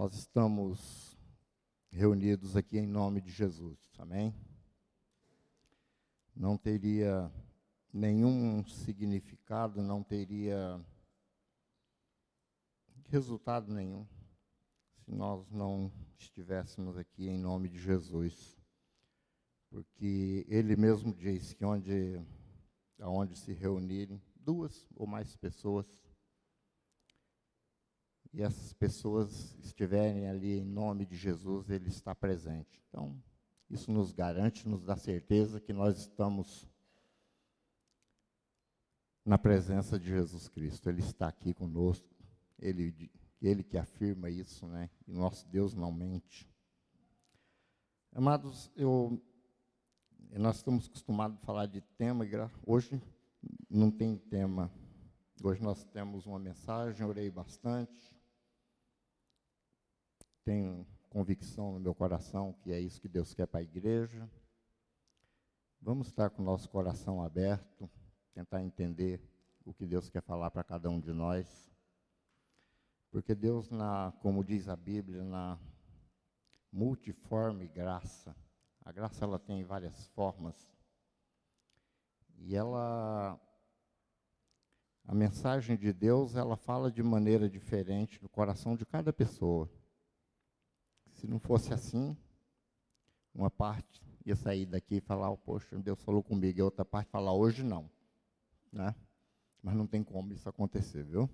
Nós estamos reunidos aqui em nome de Jesus, amém? Não teria nenhum significado, não teria resultado nenhum se nós não estivéssemos aqui em nome de Jesus. Porque ele mesmo diz que onde aonde se reunirem duas ou mais pessoas e essas pessoas estiverem ali em nome de Jesus, ele está presente. Então, isso nos garante, nos dá certeza que nós estamos na presença de Jesus Cristo. Ele está aqui conosco. Ele, ele que afirma isso, né? E nosso Deus não mente. Amados, eu, nós estamos acostumados a falar de tema, hoje não tem tema. Hoje nós temos uma mensagem, orei bastante, tenho convicção no meu coração que é isso que Deus quer para a igreja. Vamos estar com o nosso coração aberto, tentar entender o que Deus quer falar para cada um de nós. Porque Deus, na, como diz a Bíblia, na multiforme graça, a graça ela tem várias formas. E ela a mensagem de Deus, ela fala de maneira diferente no coração de cada pessoa. Se não fosse assim, uma parte ia sair daqui e falar, poxa, Deus falou comigo, e outra parte falar, hoje não. Né? Mas não tem como isso acontecer, viu?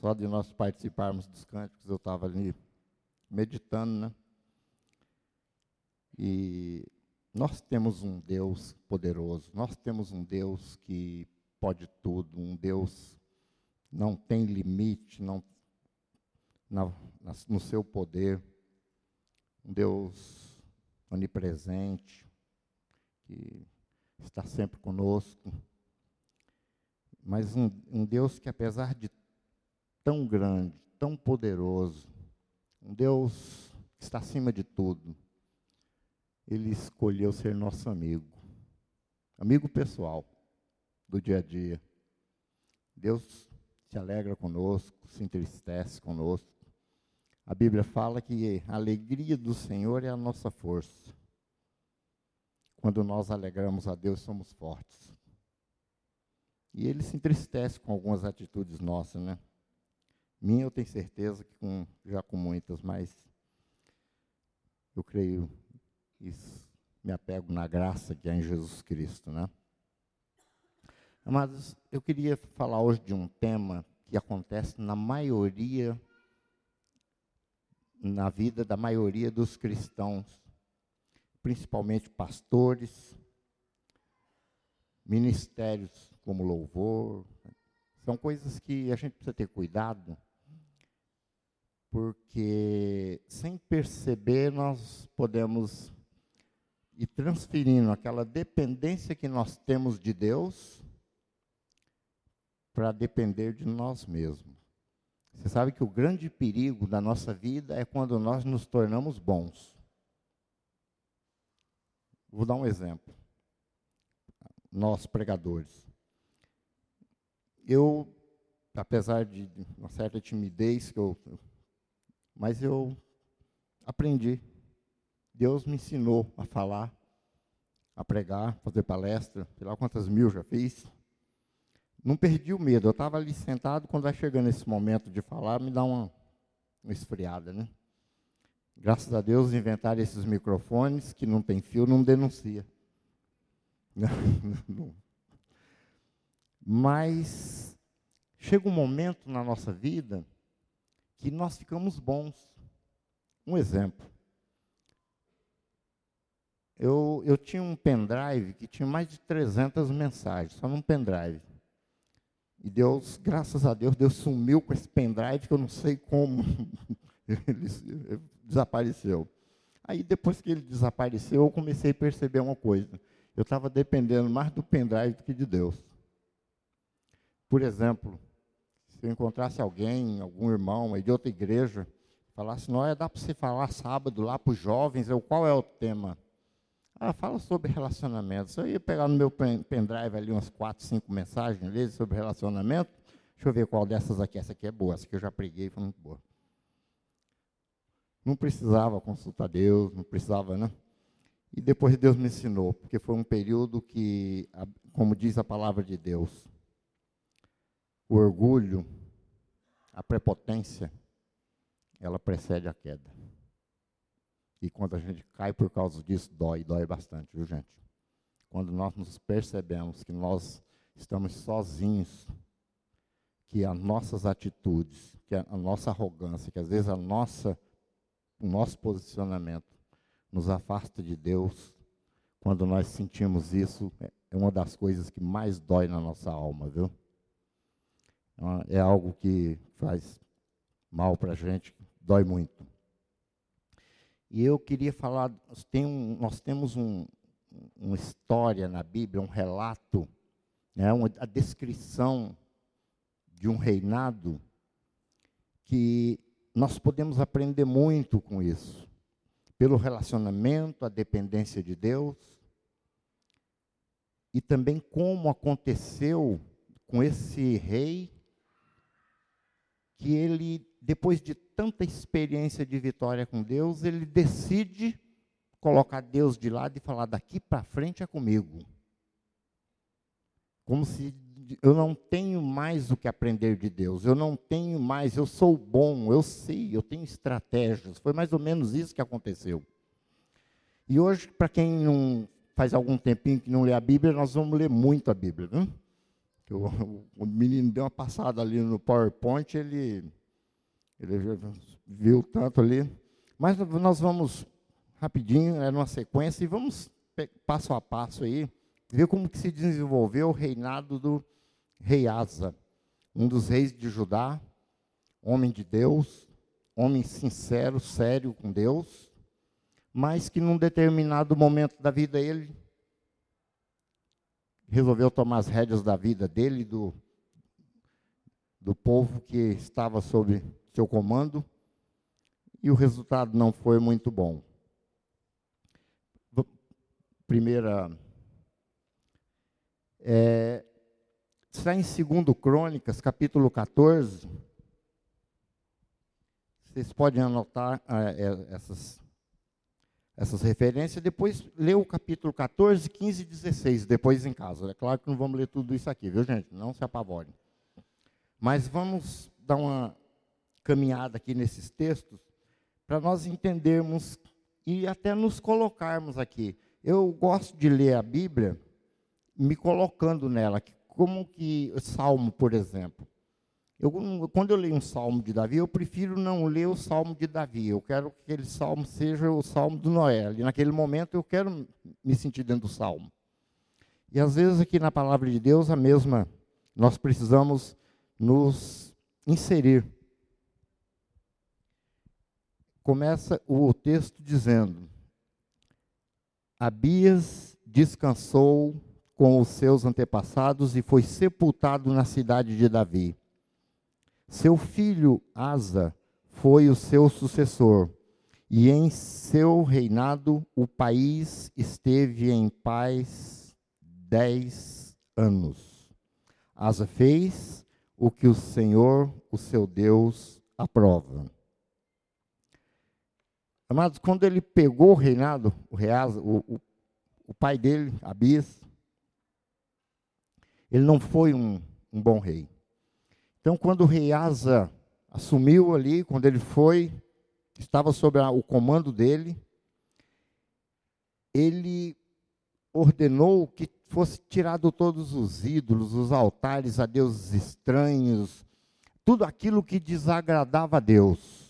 Só de nós participarmos dos cânticos, eu estava ali meditando, né? E nós temos um Deus poderoso, nós temos um Deus que pode tudo, um Deus não tem limite, não na, no seu poder um Deus onipresente, que está sempre conosco, mas um, um Deus que, apesar de tão grande, tão poderoso, um Deus que está acima de tudo, ele escolheu ser nosso amigo, amigo pessoal do dia a dia. Deus se alegra conosco, se entristece conosco, a Bíblia fala que a alegria do Senhor é a nossa força. Quando nós alegramos a Deus, somos fortes. E ele se entristece com algumas atitudes nossas, né? Minha eu tenho certeza que com, já com muitas, mas eu creio isso, me apego na graça que é em Jesus Cristo, né? Mas eu queria falar hoje de um tema que acontece na maioria na vida da maioria dos cristãos, principalmente pastores, ministérios como louvor. São coisas que a gente precisa ter cuidado, porque sem perceber nós podemos ir transferindo aquela dependência que nós temos de Deus para depender de nós mesmos. Você sabe que o grande perigo da nossa vida é quando nós nos tornamos bons. Vou dar um exemplo. Nós, pregadores. Eu, apesar de uma certa timidez, que eu, mas eu aprendi. Deus me ensinou a falar, a pregar, fazer palestra, sei lá quantas mil já fiz não perdi o medo. Eu estava ali sentado, quando vai chegando esse momento de falar, me dá uma, uma esfriada, né? Graças a Deus inventaram esses microfones que não tem fio, não denuncia. Mas chega um momento na nossa vida que nós ficamos bons. Um exemplo. Eu, eu tinha um pendrive que tinha mais de 300 mensagens, só num pendrive. E Deus, graças a Deus, Deus sumiu com esse pendrive que eu não sei como ele desapareceu. Aí depois que ele desapareceu, eu comecei a perceber uma coisa. Eu estava dependendo mais do pendrive do que de Deus. Por exemplo, se eu encontrasse alguém, algum irmão aí de outra igreja, falasse, não, é, dá para você falar sábado lá para os jovens, eu, qual é o tema? Ah, fala sobre relacionamentos. Eu ia pegar no meu pendrive ali umas quatro, cinco mensagens ali sobre relacionamento. Deixa eu ver qual dessas aqui. Essa aqui é boa, essa aqui eu já preguei, foi muito boa. Não precisava consultar Deus, não precisava, né? E depois Deus me ensinou, porque foi um período que, como diz a palavra de Deus, o orgulho, a prepotência, ela precede a queda. E quando a gente cai por causa disso, dói, dói bastante, viu, gente? Quando nós nos percebemos que nós estamos sozinhos, que as nossas atitudes, que a, nossa arrogância, que às vezes a nossa, o nosso posicionamento nos afasta de Deus, quando nós sentimos isso, é, é uma das coisas que mais dói na nossa alma, viu? É algo que faz mal para a gente, dói muito. E eu queria falar, tem um, nós temos um, uma história na Bíblia, um relato, né, uma, a descrição de um reinado que nós podemos aprender muito com isso. Pelo relacionamento, a dependência de Deus, e também como aconteceu com esse rei, que ele, depois de tanta experiência de vitória com Deus, ele decide colocar Deus de lado e falar: daqui para frente é comigo. Como se eu não tenho mais o que aprender de Deus, eu não tenho mais, eu sou bom, eu sei, eu tenho estratégias. Foi mais ou menos isso que aconteceu. E hoje, para quem não faz algum tempinho que não lê a Bíblia, nós vamos ler muito a Bíblia. Né? O, o, menino deu uma passada ali no PowerPoint, ele, ele viu tanto ali. Mas nós vamos rapidinho, é numa sequência, e vamos passo a passo aí, ver como que se desenvolveu o reinado do rei Asa, um dos reis de Judá, homem de Deus, homem sincero, sério com Deus, mas que num determinado momento da vida ele resolveu tomar as rédeas da vida dele, do, do povo que estava sob seu comando, e o resultado não foi muito bom. Primeira. É, Está em 2 Crônicas, capítulo 14. Vocês podem anotar ah, é, essas, essas referências, depois ler o capítulo 14, 15 e 16, depois em casa. É claro que não vamos ler tudo isso aqui, viu, gente? Não se apavorem. Mas vamos dar uma caminhada aqui nesses textos para nós entendermos e até nos colocarmos aqui. Eu gosto de ler a Bíblia me colocando nela, como que salmo, por exemplo. Eu, quando eu leio um salmo de Davi, eu prefiro não ler o salmo de Davi. Eu quero que aquele salmo seja o salmo do Noé. E naquele momento eu quero me sentir dentro do salmo. E às vezes aqui na palavra de Deus a mesma, nós precisamos nos inserir. Começa o texto dizendo: Abias descansou com os seus antepassados e foi sepultado na cidade de Davi. Seu filho Asa foi o seu sucessor, e em seu reinado o país esteve em paz dez anos. Asa fez o que o Senhor, o seu Deus, aprova. Amados, quando ele pegou o reinado, o, Reasa, o, o, o pai dele, Abias, ele não foi um, um bom rei. Então, quando o rei Asa assumiu ali, quando ele foi, estava sob a, o comando dele, ele ordenou que fosse tirado todos os ídolos, os altares a deuses estranhos, tudo aquilo que desagradava a Deus.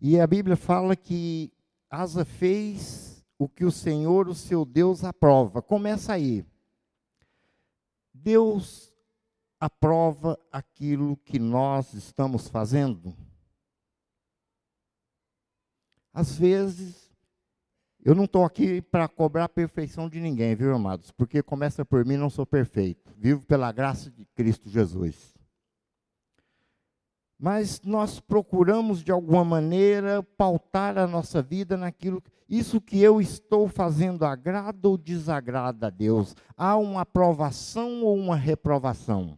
E a Bíblia fala que Asa fez o que o Senhor, o seu Deus, aprova. Começa aí. Deus aprova aquilo que nós estamos fazendo? Às vezes, eu não estou aqui para cobrar a perfeição de ninguém, viu, amados? Porque começa por mim, não sou perfeito. Vivo pela graça de Cristo Jesus. Mas nós procuramos, de alguma maneira, pautar a nossa vida naquilo isso que eu estou fazendo agrada ou desagrada a Deus? Há uma aprovação ou uma reprovação?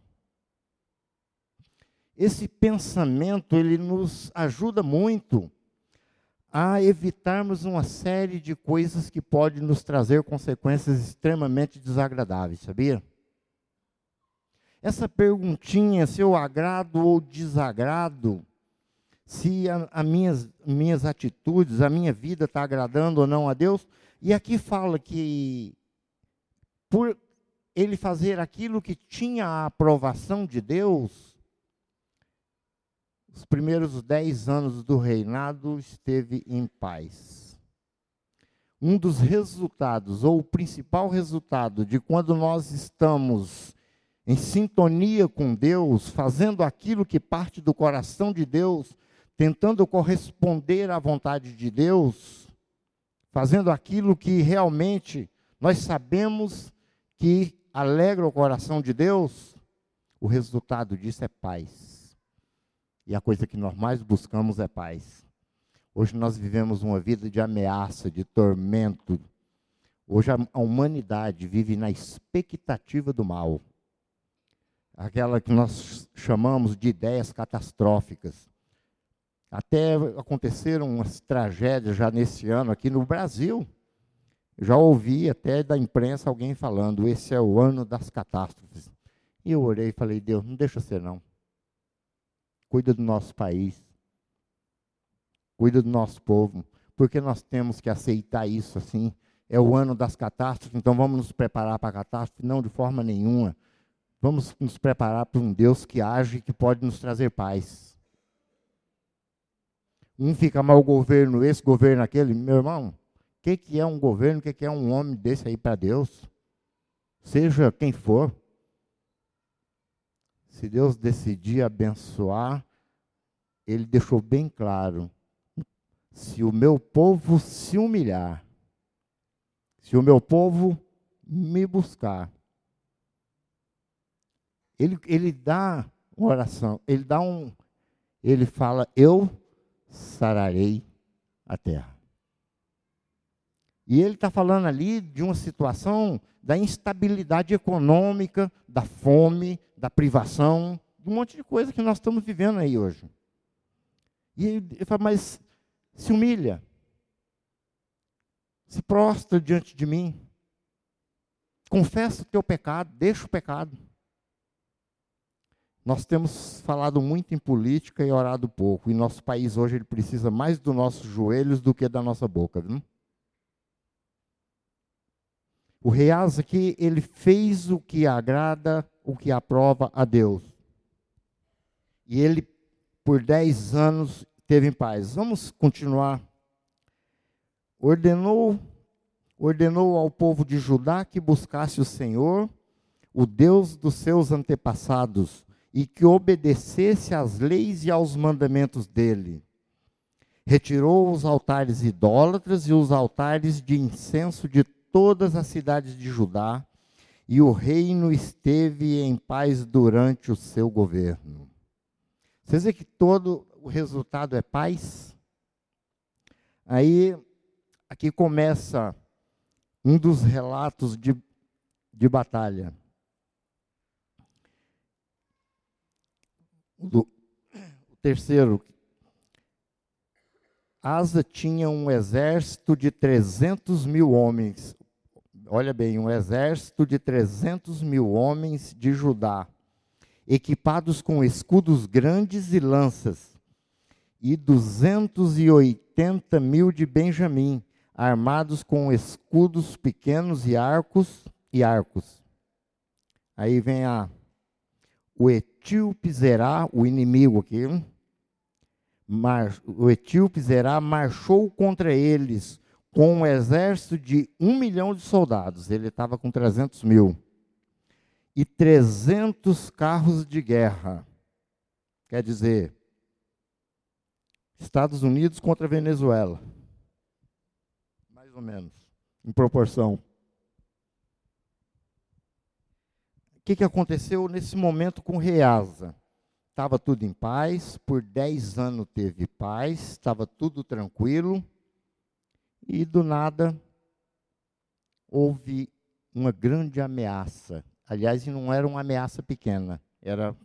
Esse pensamento ele nos ajuda muito a evitarmos uma série de coisas que podem nos trazer consequências extremamente desagradáveis, sabia? Essa perguntinha, se eu agrado ou desagrado, se a, a minhas, minhas atitudes, a minha vida está agradando ou não a Deus, e aqui fala que por ele fazer aquilo que tinha a aprovação de Deus, os primeiros dez anos do reinado esteve em paz. Um dos resultados, ou o principal resultado, de quando nós estamos em sintonia com Deus, fazendo aquilo que parte do coração de Deus, tentando corresponder à vontade de Deus, fazendo aquilo que realmente nós sabemos que alegra o coração de Deus, o resultado disso é paz. E a coisa que nós mais buscamos é paz. Hoje nós vivemos uma vida de ameaça, de tormento. Hoje a humanidade vive na expectativa do mal. Aquela que nós chamamos de ideias catastróficas. Até aconteceram umas tragédias já nesse ano aqui no Brasil. Já ouvi até da imprensa alguém falando: esse é o ano das catástrofes. E eu orei e falei: Deus, não deixa ser não cuida do nosso país, cuida do nosso povo, porque nós temos que aceitar isso assim. É o ano das catástrofes, então vamos nos preparar para a catástrofe? Não, de forma nenhuma. Vamos nos preparar para um Deus que age e que pode nos trazer paz. Um fica mal governo, esse governo, aquele. Meu irmão, o que, que é um governo, o que, que é um homem desse aí para Deus? Seja quem for, se Deus decidir abençoar, Ele deixou bem claro: se o meu povo se humilhar, se o meu povo me buscar, ele, ele dá uma oração, ele dá um, ele fala, eu sararei a terra. E ele está falando ali de uma situação da instabilidade econômica, da fome, da privação, de um monte de coisa que nós estamos vivendo aí hoje. E ele fala, mas se humilha, se prostra diante de mim, confessa o teu pecado, deixa o pecado. Nós temos falado muito em política e orado pouco. E nosso país hoje ele precisa mais dos nossos joelhos do que da nossa boca. Viu? O rei Asa aqui, ele fez o que agrada, o que aprova a Deus. E ele, por dez anos, teve em paz. Vamos continuar. Ordenou, ordenou ao povo de Judá que buscasse o Senhor, o Deus dos seus antepassados, e que obedecesse às leis e aos mandamentos dele. Retirou os altares idólatras e os altares de incenso de todas as cidades de Judá, e o reino esteve em paz durante o seu governo. Vocês vê que todo o resultado é paz? Aí, aqui começa um dos relatos de, de batalha. O terceiro, Asa tinha um exército de 300 mil homens, olha bem, um exército de 300 mil homens de Judá, equipados com escudos grandes e lanças, e 280 mil de Benjamim, armados com escudos pequenos e arcos e arcos. Aí vem a o etíope Zerá, o inimigo aqui, o etíope Zerá marchou contra eles com um exército de um milhão de soldados, ele estava com 300 mil, e 300 carros de guerra. Quer dizer, Estados Unidos contra Venezuela. Mais ou menos, em proporção. O que, que aconteceu nesse momento com Reasa? Estava tudo em paz, por 10 anos teve paz, estava tudo tranquilo e do nada houve uma grande ameaça. Aliás, não era uma ameaça pequena, era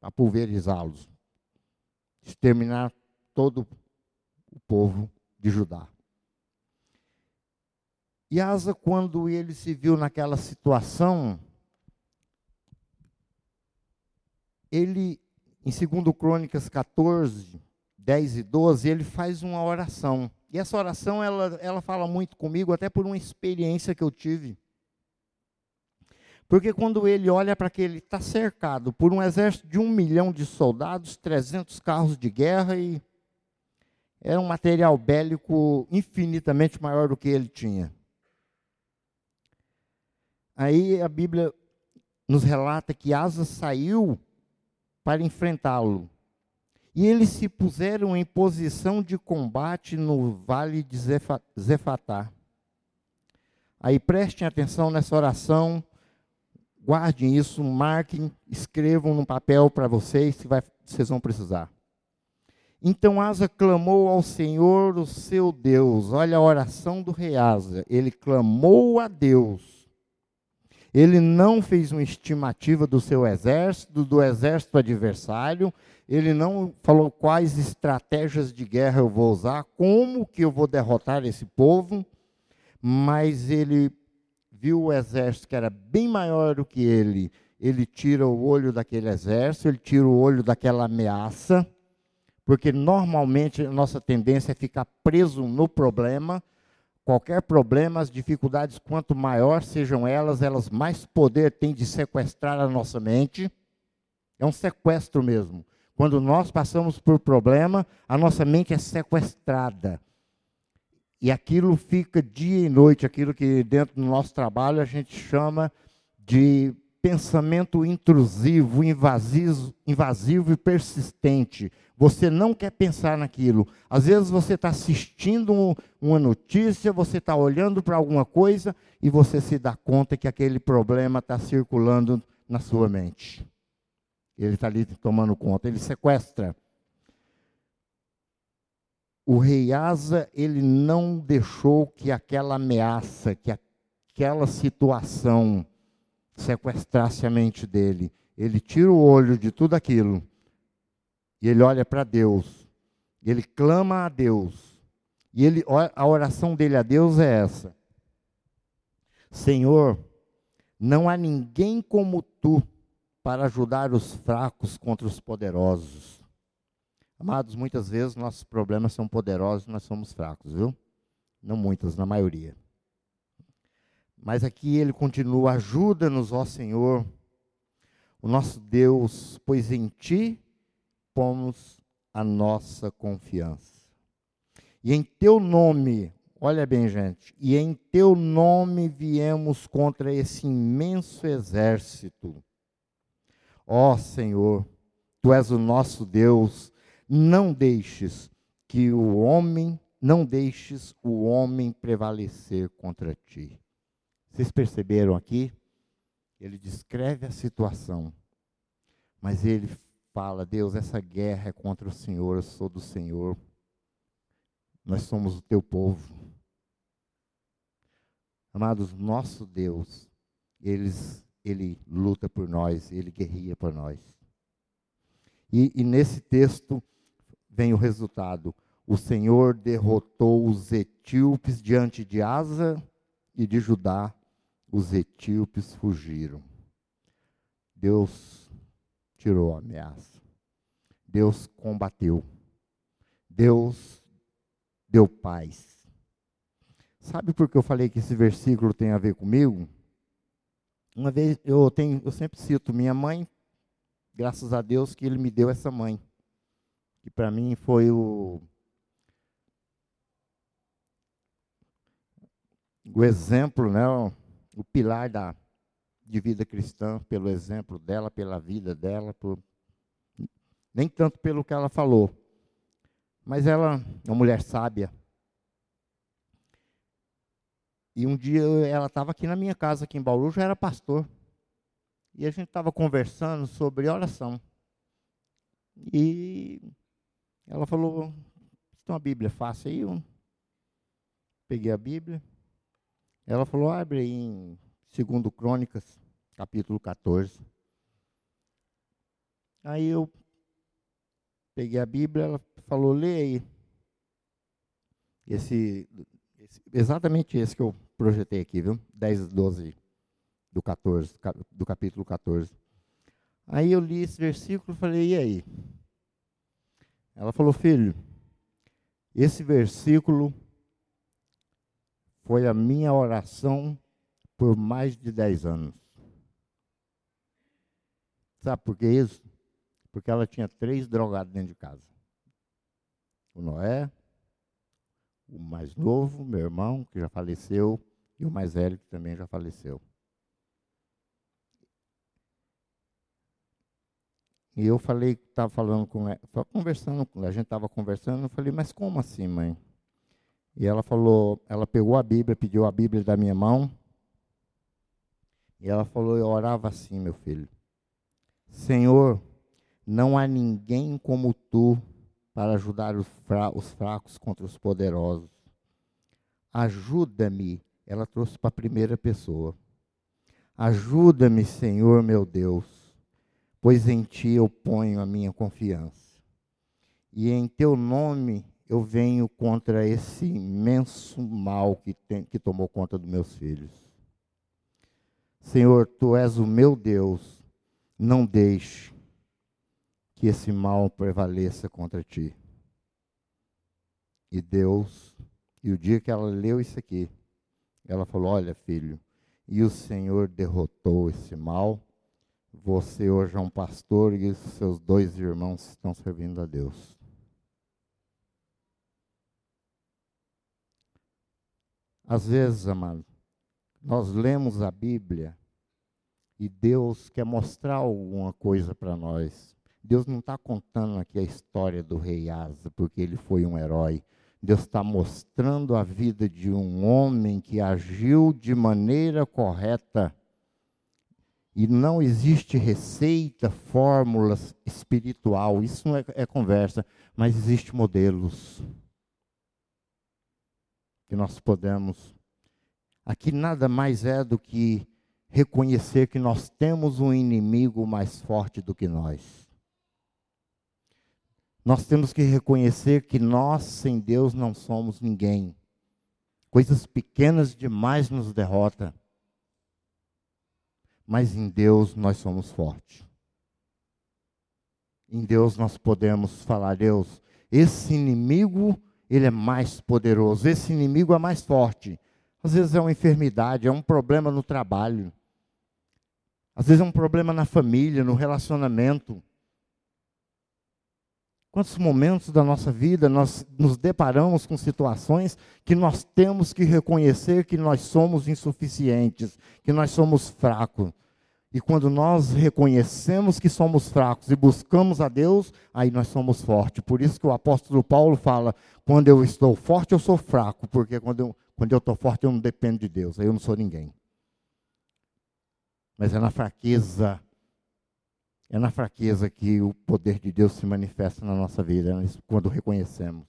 a pulverizá-los, exterminar todo o povo de Judá. E Asa, quando ele se viu naquela situação, ele, em 2 Crônicas 14, 10 e 12, ele faz uma oração. E essa oração, ela, ela fala muito comigo, até por uma experiência que eu tive. Porque quando ele olha para aquele, está cercado por um exército de um milhão de soldados, 300 carros de guerra e era um material bélico infinitamente maior do que ele tinha. Aí a Bíblia nos relata que Asa saiu para enfrentá-lo. E eles se puseram em posição de combate no vale de Zefatá. Aí prestem atenção nessa oração, guardem isso, marquem, escrevam no papel para vocês, que vai, vocês vão precisar. Então Asa clamou ao Senhor, o seu Deus. Olha a oração do rei Asa. Ele clamou a Deus. Ele não fez uma estimativa do seu exército, do exército adversário. Ele não falou quais estratégias de guerra eu vou usar, como que eu vou derrotar esse povo. Mas ele viu o exército que era bem maior do que ele. Ele tira o olho daquele exército, ele tira o olho daquela ameaça porque normalmente a nossa tendência é ficar preso no problema. Qualquer problema, as dificuldades, quanto maior sejam elas, elas mais poder têm de sequestrar a nossa mente. É um sequestro mesmo. Quando nós passamos por problema, a nossa mente é sequestrada. E aquilo fica dia e noite, aquilo que dentro do nosso trabalho a gente chama de pensamento intrusivo, invasivo, invasivo e persistente. Você não quer pensar naquilo. Às vezes você está assistindo uma notícia, você está olhando para alguma coisa e você se dá conta que aquele problema está circulando na sua mente. Ele está ali tomando conta, ele sequestra. O rei Asa, ele não deixou que aquela ameaça, que aquela situação sequestrasse a mente dele. Ele tira o olho de tudo aquilo e ele olha para Deus. Ele clama a Deus. E ele, a oração dele a Deus é essa: Senhor, não há ninguém como tu para ajudar os fracos contra os poderosos. Amados, muitas vezes nossos problemas são poderosos e nós somos fracos, viu? Não muitas, na maioria. Mas aqui ele continua: ajuda-nos, ó Senhor, o nosso Deus, pois em ti pomos a nossa confiança. E em teu nome, olha bem, gente, e em teu nome viemos contra esse imenso exército. Ó Senhor, tu és o nosso Deus, não deixes que o homem, não deixes o homem prevalecer contra ti. Vocês perceberam aqui? Ele descreve a situação, mas ele fala: Deus, essa guerra é contra o Senhor, eu sou do Senhor. Nós somos o teu povo. Amados, nosso Deus, eles, ele luta por nós, ele guerria por nós. E, e nesse texto vem o resultado. O Senhor derrotou os etíopes diante de Asa e de Judá. Os etíopes fugiram. Deus tirou a ameaça. Deus combateu. Deus deu paz. Sabe por que eu falei que esse versículo tem a ver comigo? Uma vez eu tenho, eu sempre cito minha mãe, graças a Deus que ele me deu essa mãe, que para mim foi o o exemplo, né, o pilar da de vida cristã, pelo exemplo dela, pela vida dela, por, nem tanto pelo que ela falou. Mas ela é uma mulher sábia. E um dia ela estava aqui na minha casa, aqui em Bauru, já era pastor. E a gente estava conversando sobre oração. E ela falou: tem uma Bíblia fácil aí? Eu peguei a Bíblia. Ela falou: abre aí em segundo Crônicas, capítulo 14. Aí eu peguei a Bíblia, ela falou, lê aí. esse, esse, exatamente esse que eu projetei aqui, viu? 10, 12 do 14, do capítulo 14. Aí eu li esse versículo e falei, e aí? Ela falou, filho, esse versículo foi a minha oração por mais de 10 anos. Sabe por que isso? Porque ela tinha três drogados dentro de casa. O Noé, o mais novo, meu irmão, que já faleceu, e o mais velho, que também já faleceu. E eu falei, estava falando com ela, conversando, a gente estava conversando, eu falei, mas como assim, mãe? E ela falou, ela pegou a Bíblia, pediu a Bíblia da minha mão, e ela falou, eu orava assim, meu filho. Senhor, não há ninguém como tu para ajudar os, fra os fracos contra os poderosos. Ajuda-me, ela trouxe para a primeira pessoa. Ajuda-me, Senhor meu Deus pois em ti eu ponho a minha confiança. E em teu nome eu venho contra esse imenso mal que, tem, que tomou conta dos meus filhos. Senhor, tu és o meu Deus, não deixe que esse mal prevaleça contra ti. E Deus, e o dia que ela leu isso aqui, ela falou: Olha, filho, e o Senhor derrotou esse mal você hoje é um pastor e seus dois irmãos estão servindo a Deus. Às vezes, amado, nós lemos a Bíblia e Deus quer mostrar alguma coisa para nós. Deus não está contando aqui a história do rei Asa, porque ele foi um herói. Deus está mostrando a vida de um homem que agiu de maneira correta e não existe receita, fórmula espiritual, isso não é, é conversa, mas existe modelos que nós podemos. Aqui nada mais é do que reconhecer que nós temos um inimigo mais forte do que nós. Nós temos que reconhecer que nós, sem Deus, não somos ninguém. Coisas pequenas demais nos derrotam mas em Deus nós somos fortes. Em Deus nós podemos falar, Deus, esse inimigo, ele é mais poderoso, esse inimigo é mais forte. Às vezes é uma enfermidade, é um problema no trabalho. Às vezes é um problema na família, no relacionamento. Quantos momentos da nossa vida nós nos deparamos com situações que nós temos que reconhecer que nós somos insuficientes, que nós somos fracos. E quando nós reconhecemos que somos fracos e buscamos a Deus, aí nós somos fortes. Por isso que o apóstolo Paulo fala: quando eu estou forte, eu sou fraco, porque quando eu, quando eu estou forte, eu não dependo de Deus, aí eu não sou ninguém. Mas é na fraqueza é na fraqueza que o poder de Deus se manifesta na nossa vida, né? quando reconhecemos.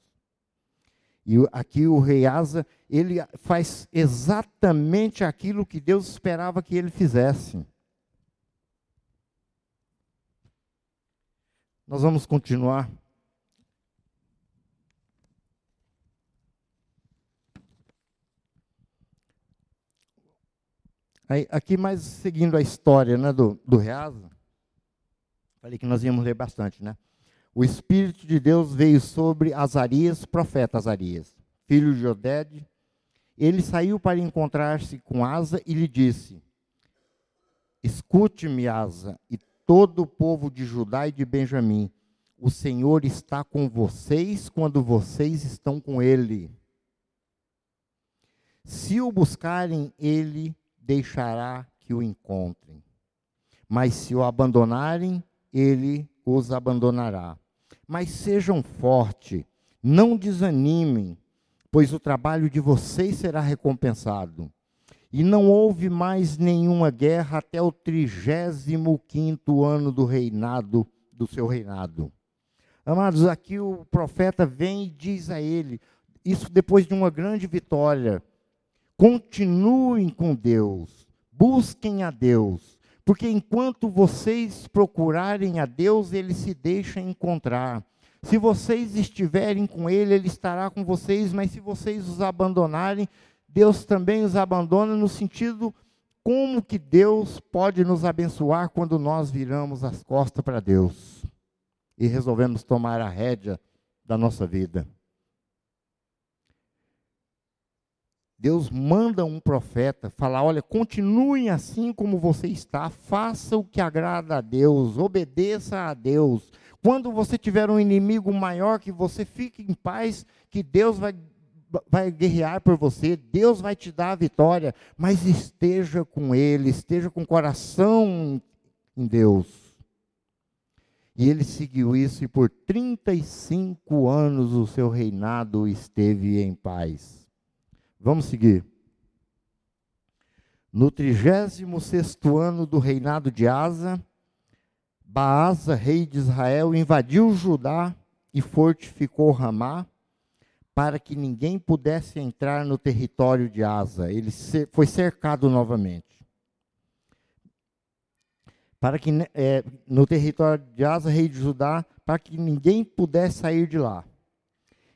E aqui o rei Asa, ele faz exatamente aquilo que Deus esperava que ele fizesse. Nós vamos continuar. Aí, aqui mais seguindo a história né, do, do Reasa, Falei que nós íamos ler bastante, né? O Espírito de Deus veio sobre Azarias, profeta Azarias, filho de Oded. Ele saiu para encontrar-se com Asa e lhe disse: Escute-me, Asa, e todo o povo de Judá e de Benjamim. O Senhor está com vocês quando vocês estão com Ele. Se o buscarem, Ele deixará que o encontrem. Mas se o abandonarem, ele os abandonará. Mas sejam fortes, não desanimem, pois o trabalho de vocês será recompensado. E não houve mais nenhuma guerra até o trigésimo quinto ano do reinado, do seu reinado. Amados, aqui o profeta vem e diz a ele, isso depois de uma grande vitória, continuem com Deus, busquem a Deus, porque enquanto vocês procurarem a Deus, ele se deixa encontrar. Se vocês estiverem com Ele, Ele estará com vocês, mas se vocês os abandonarem, Deus também os abandona no sentido como que Deus pode nos abençoar quando nós viramos as costas para Deus e resolvemos tomar a rédea da nossa vida. Deus manda um profeta falar: olha, continuem assim como você está, faça o que agrada a Deus, obedeça a Deus. Quando você tiver um inimigo maior que você, fique em paz, que Deus vai, vai guerrear por você, Deus vai te dar a vitória, mas esteja com Ele, esteja com o coração em Deus. E ele seguiu isso, e por 35 anos o seu reinado esteve em paz. Vamos seguir. No 36 ano do reinado de Asa, Baasa, rei de Israel, invadiu Judá e fortificou Ramá, para que ninguém pudesse entrar no território de Asa. Ele foi cercado novamente. Para que é, no território de Asa, rei de Judá, para que ninguém pudesse sair de lá.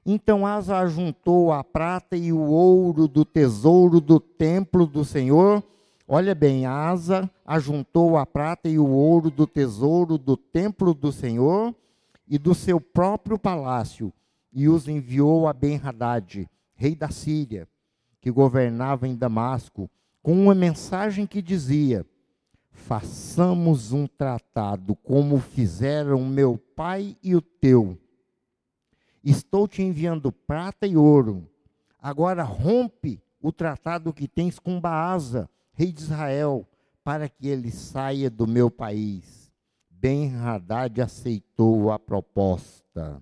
Então Asa ajuntou a prata e o ouro do tesouro do templo do Senhor. Olha bem, Asa ajuntou a prata e o ouro do tesouro do templo do Senhor e do seu próprio palácio, e os enviou a Ben-Hadad, rei da Síria, que governava em Damasco, com uma mensagem que dizia: Façamos um tratado como fizeram meu pai e o teu Estou te enviando prata e ouro. Agora rompe o tratado que tens com Baasa, rei de Israel, para que ele saia do meu país. Ben-Hadad aceitou a proposta.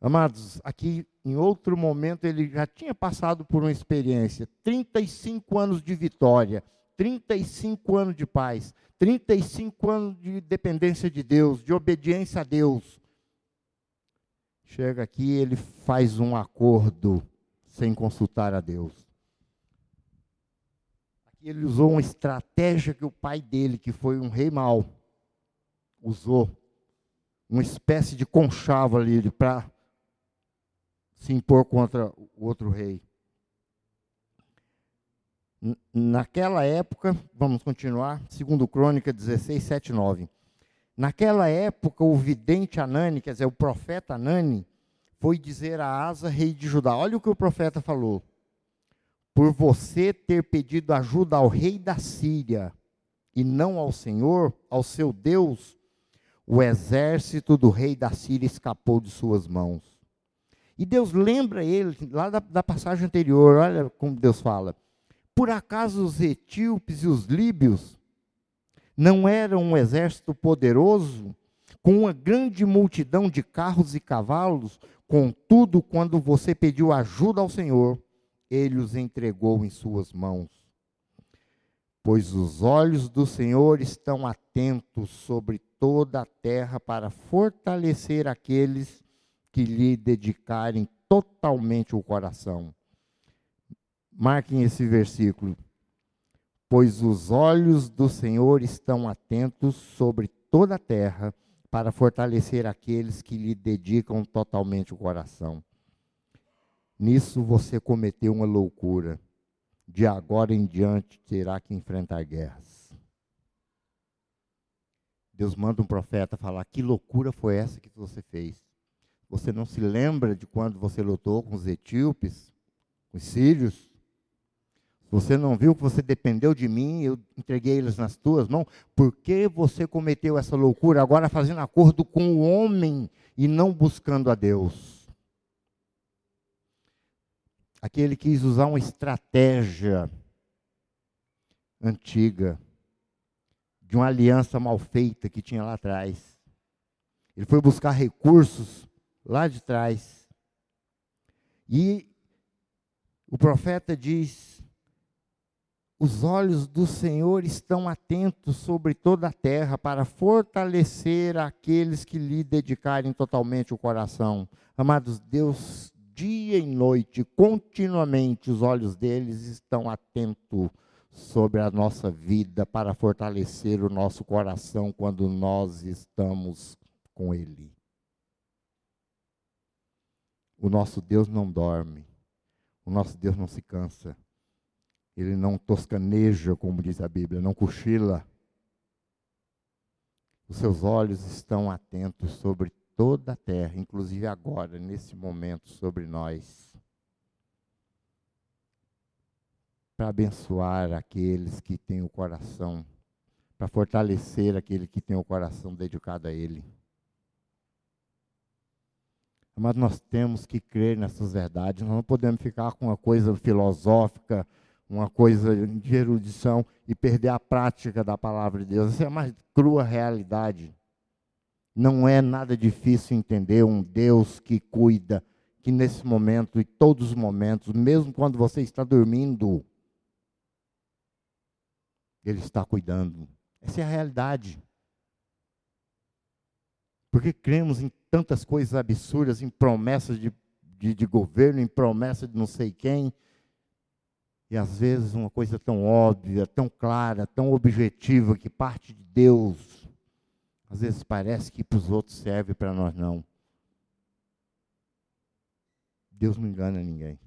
Amados, aqui em outro momento ele já tinha passado por uma experiência, 35 anos de vitória, 35 anos de paz, 35 anos de dependência de Deus, de obediência a Deus. Chega aqui, ele faz um acordo sem consultar a Deus. Aqui ele usou uma estratégia que o pai dele, que foi um rei mau, usou. Uma espécie de conchavo ali para se impor contra o outro rei. Naquela época, vamos continuar, segundo Crônica 16, 7, 9. Naquela época, o vidente Anani, quer dizer, o profeta Anani, foi dizer a Asa, rei de Judá: Olha o que o profeta falou. Por você ter pedido ajuda ao rei da Síria e não ao Senhor, ao seu Deus, o exército do rei da Síria escapou de suas mãos. E Deus lembra ele, lá da, da passagem anterior, olha como Deus fala. Por acaso os etíopes e os líbios não era um exército poderoso, com uma grande multidão de carros e cavalos, contudo, quando você pediu ajuda ao Senhor, ele os entregou em suas mãos. Pois os olhos do Senhor estão atentos sobre toda a terra para fortalecer aqueles que lhe dedicarem totalmente o coração. Marquem esse versículo pois os olhos do Senhor estão atentos sobre toda a terra para fortalecer aqueles que lhe dedicam totalmente o coração. Nisso você cometeu uma loucura. De agora em diante terá que enfrentar guerras. Deus manda um profeta falar: Que loucura foi essa que você fez? Você não se lembra de quando você lutou com os etíopes, com os sírios? Você não viu que você dependeu de mim, eu entreguei eles nas tuas mãos? Por que você cometeu essa loucura agora fazendo acordo com o homem e não buscando a Deus? Aqui ele quis usar uma estratégia antiga, de uma aliança mal feita que tinha lá atrás. Ele foi buscar recursos lá de trás. E o profeta diz os olhos do Senhor estão atentos sobre toda a terra para fortalecer aqueles que lhe dedicarem totalmente o coração. Amados, Deus, dia e noite, continuamente, os olhos deles estão atentos sobre a nossa vida para fortalecer o nosso coração quando nós estamos com Ele. O nosso Deus não dorme. O nosso Deus não se cansa. Ele não toscaneja, como diz a Bíblia, não cochila. Os seus olhos estão atentos sobre toda a terra, inclusive agora, nesse momento, sobre nós. Para abençoar aqueles que têm o coração, para fortalecer aquele que tem o coração dedicado a Ele. Mas nós temos que crer nessas verdades, nós não podemos ficar com uma coisa filosófica, uma coisa de erudição e perder a prática da palavra de Deus. Essa é a mais crua realidade. Não é nada difícil entender um Deus que cuida, que nesse momento e todos os momentos, mesmo quando você está dormindo, Ele está cuidando. Essa é a realidade. Porque cremos em tantas coisas absurdas, em promessas de, de, de governo, em promessas de não sei quem, e às vezes uma coisa tão óbvia, tão clara, tão objetiva, que parte de Deus, às vezes parece que para os outros serve, para nós não. Deus não engana ninguém.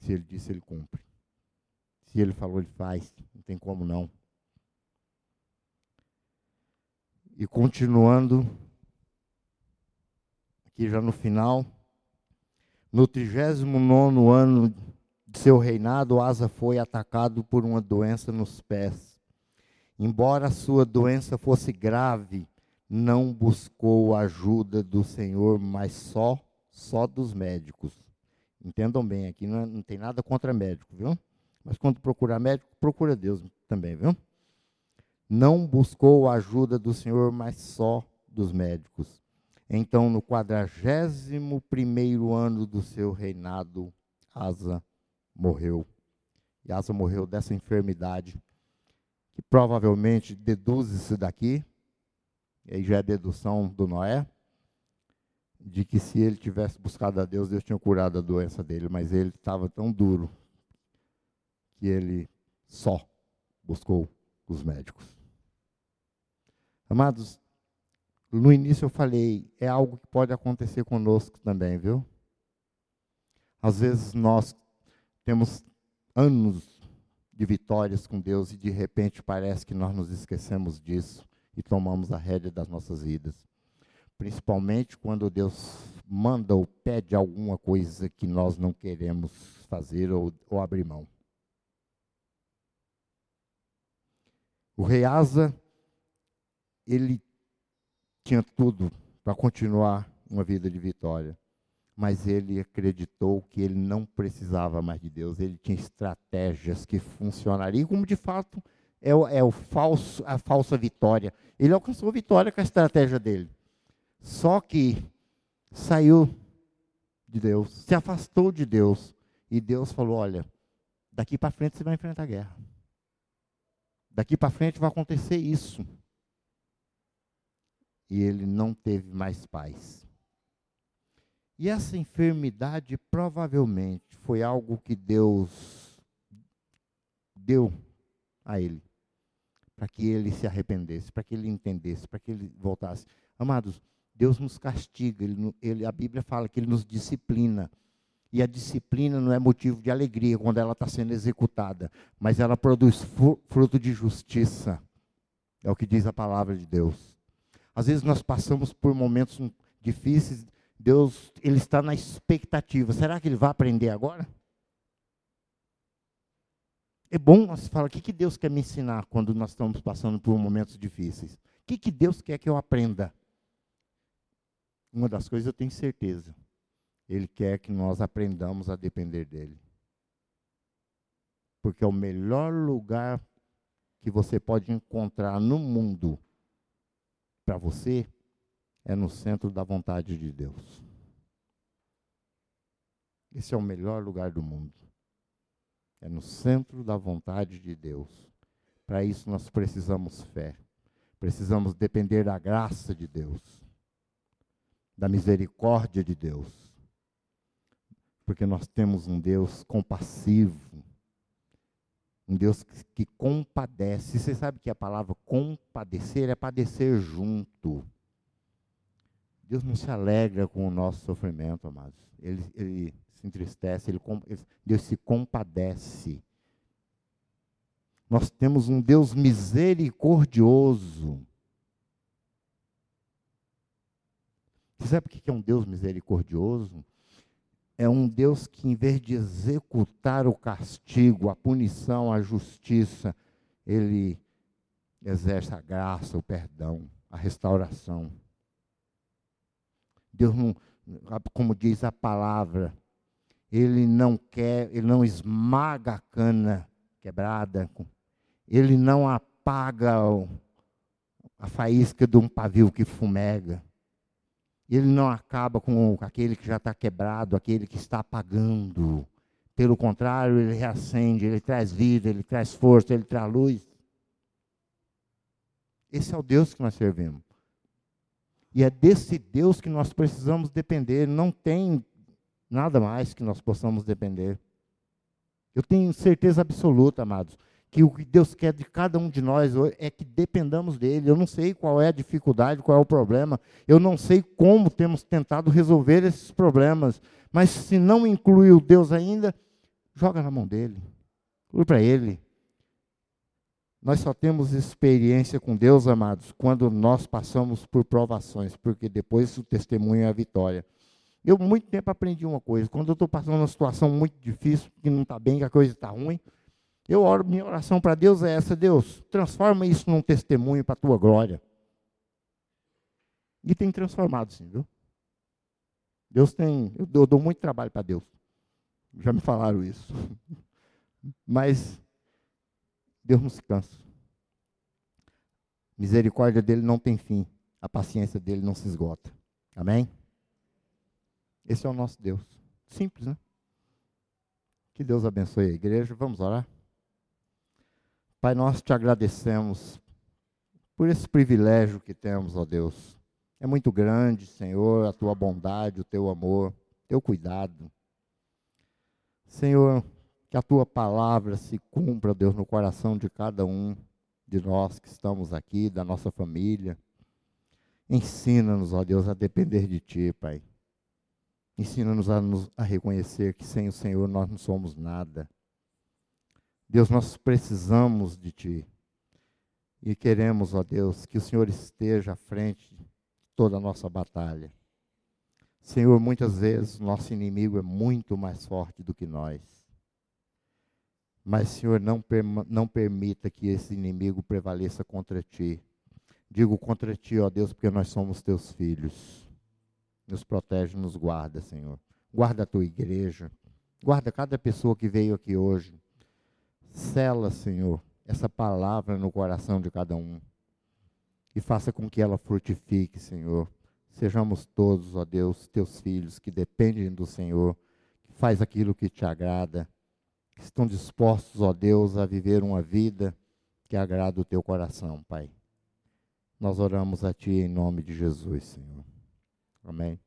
Se ele disse, ele cumpre. Se ele falou, ele faz. Não tem como não. E continuando, aqui já no final, no 39 ano de seu reinado, Asa foi atacado por uma doença nos pés. Embora sua doença fosse grave, não buscou a ajuda do Senhor, mas só só dos médicos. Entendam bem, aqui não, não tem nada contra médico, viu? Mas quando procurar médico, procura Deus também, viu? Não buscou a ajuda do Senhor, mas só dos médicos. Então, no quadragésimo primeiro ano do seu reinado, Asa morreu. E Asa morreu dessa enfermidade, que provavelmente deduz-se daqui, e aí já é dedução do Noé, de que se ele tivesse buscado a Deus, Deus tinha curado a doença dele, mas ele estava tão duro que ele só buscou os médicos. Amados, no início eu falei, é algo que pode acontecer conosco também, viu? Às vezes nós temos anos de vitórias com Deus e de repente parece que nós nos esquecemos disso e tomamos a rédea das nossas vidas. Principalmente quando Deus manda ou pede alguma coisa que nós não queremos fazer ou, ou abrir mão. O rei Asa, ele tinha tudo para continuar uma vida de vitória mas ele acreditou que ele não precisava mais de Deus, ele tinha estratégias que funcionariam, como de fato é, o, é o falso, a falsa vitória. Ele alcançou vitória com a estratégia dele. Só que saiu de Deus, se afastou de Deus, e Deus falou: Olha, daqui para frente você vai enfrentar a guerra. Daqui para frente vai acontecer isso. E ele não teve mais paz. E essa enfermidade provavelmente foi algo que Deus deu a ele, para que ele se arrependesse, para que ele entendesse, para que ele voltasse. Amados, Deus nos castiga, ele, ele, a Bíblia fala que ele nos disciplina. E a disciplina não é motivo de alegria quando ela está sendo executada, mas ela produz fruto de justiça. É o que diz a palavra de Deus. Às vezes nós passamos por momentos difíceis Deus, ele está na expectativa. Será que ele vai aprender agora? É bom nós falar o que, que Deus quer me ensinar quando nós estamos passando por momentos difíceis. O que, que Deus quer que eu aprenda? Uma das coisas eu tenho certeza. Ele quer que nós aprendamos a depender dele. Porque é o melhor lugar que você pode encontrar no mundo para você é no centro da vontade de Deus. Esse é o melhor lugar do mundo. É no centro da vontade de Deus. Para isso nós precisamos fé. Precisamos depender da graça de Deus, da misericórdia de Deus. Porque nós temos um Deus compassivo, um Deus que, que compadece. Você sabe que a palavra compadecer é padecer junto. Deus não se alegra com o nosso sofrimento, amados. Ele, ele se entristece, ele, Deus se compadece. Nós temos um Deus misericordioso. Você sabe o que é um Deus misericordioso? É um Deus que, em vez de executar o castigo, a punição, a justiça, ele exerce a graça, o perdão, a restauração. Deus não, como diz a palavra, ele não quer, ele não esmaga a cana quebrada, ele não apaga a faísca de um pavio que fumega. Ele não acaba com aquele que já está quebrado, aquele que está apagando. Pelo contrário, ele reacende, ele traz vida, ele traz força, ele traz luz. Esse é o Deus que nós servimos. E é desse Deus que nós precisamos depender. Não tem nada mais que nós possamos depender. Eu tenho certeza absoluta, amados, que o que Deus quer de cada um de nós é que dependamos dele. Eu não sei qual é a dificuldade, qual é o problema. Eu não sei como temos tentado resolver esses problemas. Mas se não inclui o Deus ainda, joga na mão dele. Inclui para ele. Nós só temos experiência com Deus, amados, quando nós passamos por provações, porque depois o testemunho é a vitória. Eu, muito tempo, aprendi uma coisa: quando eu estou passando uma situação muito difícil, que não está bem, que a coisa está ruim, eu oro, minha oração para Deus é essa: Deus, transforma isso num testemunho para a tua glória. E tem transformado, sim, viu? Deus tem. Eu dou, eu dou muito trabalho para Deus. Já me falaram isso. Mas Deus não se cansa. Misericórdia dele não tem fim. A paciência dele não se esgota. Amém? Esse é o nosso Deus. Simples, né? Que Deus abençoe a igreja. Vamos orar? Pai, nós te agradecemos por esse privilégio que temos, ó Deus. É muito grande, Senhor, a tua bondade, o teu amor, teu cuidado. Senhor, que a tua palavra se cumpra, Deus, no coração de cada um de nós que estamos aqui, da nossa família. Ensina-nos, ó Deus, a depender de ti, Pai. Ensina-nos a, a reconhecer que sem o Senhor nós não somos nada. Deus, nós precisamos de Ti. E queremos, ó Deus, que o Senhor esteja à frente de toda a nossa batalha. Senhor, muitas vezes nosso inimigo é muito mais forte do que nós. Mas, Senhor, não, não permita que esse inimigo prevaleça contra ti. Digo contra ti, ó Deus, porque nós somos teus filhos. Nos protege, nos guarda, Senhor. Guarda a tua igreja. Guarda cada pessoa que veio aqui hoje. Sela, Senhor, essa palavra no coração de cada um. E faça com que ela frutifique, Senhor. Sejamos todos, ó Deus, teus filhos que dependem do Senhor, que faz aquilo que te agrada que estão dispostos, ó Deus, a viver uma vida que agrada o teu coração, Pai. Nós oramos a Ti em nome de Jesus, Senhor. Amém.